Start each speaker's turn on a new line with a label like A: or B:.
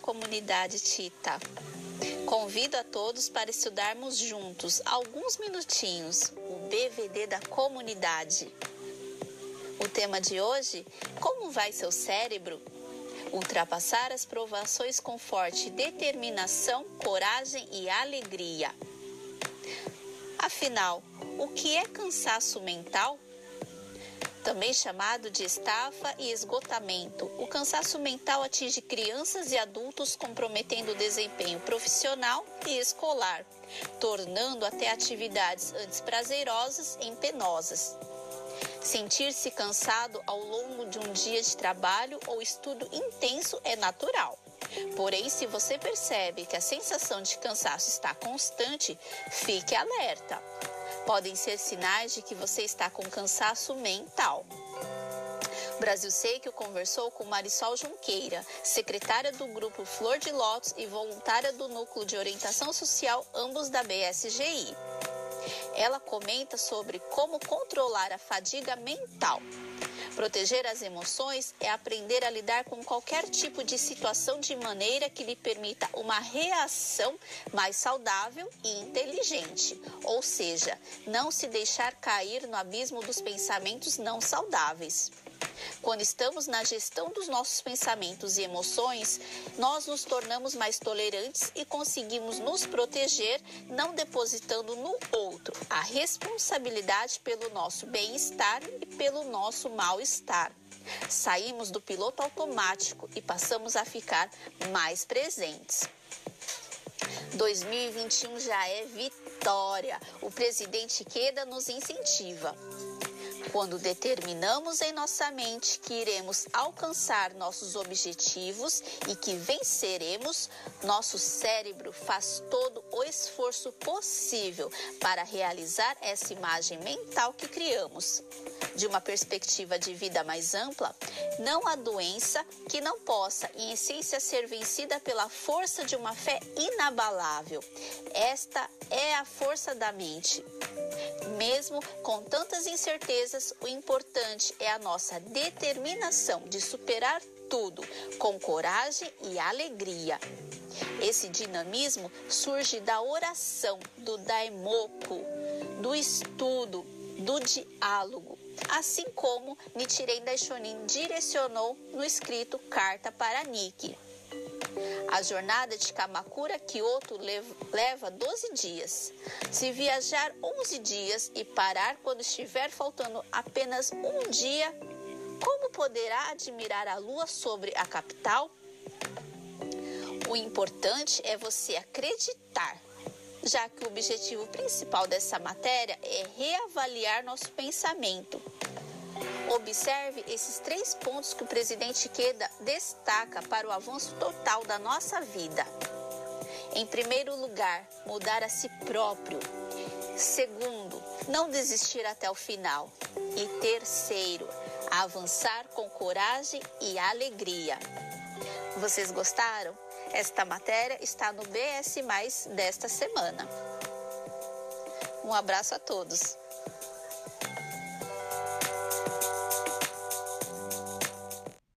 A: comunidade Tita. Convido a todos para estudarmos juntos alguns minutinhos o BVD da comunidade. O tema de hoje: Como vai seu cérebro? Ultrapassar as provações com forte determinação, coragem e alegria. Afinal, o que é cansaço mental? Também chamado de estafa e esgotamento. O cansaço mental atinge crianças e adultos, comprometendo o desempenho profissional e escolar, tornando até atividades antes prazerosas em penosas. Sentir-se cansado ao longo de um dia de trabalho ou estudo intenso é natural. Porém, se você percebe que a sensação de cansaço está constante, fique alerta podem ser sinais de que você está com cansaço mental. O Brasil Seco conversou com Marisol Junqueira, secretária do grupo Flor de Lótus e voluntária do Núcleo de Orientação Social, ambos da BSGI. Ela comenta sobre como controlar a fadiga mental. Proteger as emoções é aprender a lidar com qualquer tipo de situação de maneira que lhe permita uma reação mais saudável e inteligente, ou seja, não se deixar cair no abismo dos pensamentos não saudáveis. Quando estamos na gestão dos nossos pensamentos e emoções, nós nos tornamos mais tolerantes e conseguimos nos proteger, não depositando no outro a responsabilidade pelo nosso bem-estar e pelo nosso mal-estar. Saímos do piloto automático e passamos a ficar mais presentes. 2021 já é vitória. O presidente Queda nos incentiva. Quando determinamos em nossa mente que iremos alcançar nossos objetivos e que venceremos, nosso cérebro faz todo o esforço possível para realizar essa imagem mental que criamos. De uma perspectiva de vida mais ampla, não há doença que não possa, em essência, ser vencida pela força de uma fé inabalável. Esta é a força da mente. Mesmo com tantas incertezas, o importante é a nossa determinação de superar tudo com coragem e alegria. Esse dinamismo surge da oração, do daimoku, do estudo, do diálogo, assim como Nichiren Daishonin direcionou no escrito Carta para Nikki. A jornada de Kamakura a Kyoto leva 12 dias. Se viajar 11 dias e parar quando estiver faltando apenas um dia, como poderá admirar a lua sobre a capital? O importante é você acreditar, já que o objetivo principal dessa matéria é reavaliar nosso pensamento Observe esses três pontos que o presidente Queda destaca para o avanço total da nossa vida. Em primeiro lugar, mudar a si próprio. Segundo, não desistir até o final. E terceiro, avançar com coragem e alegria. Vocês gostaram? Esta matéria está no BS Mais desta semana. Um abraço a todos.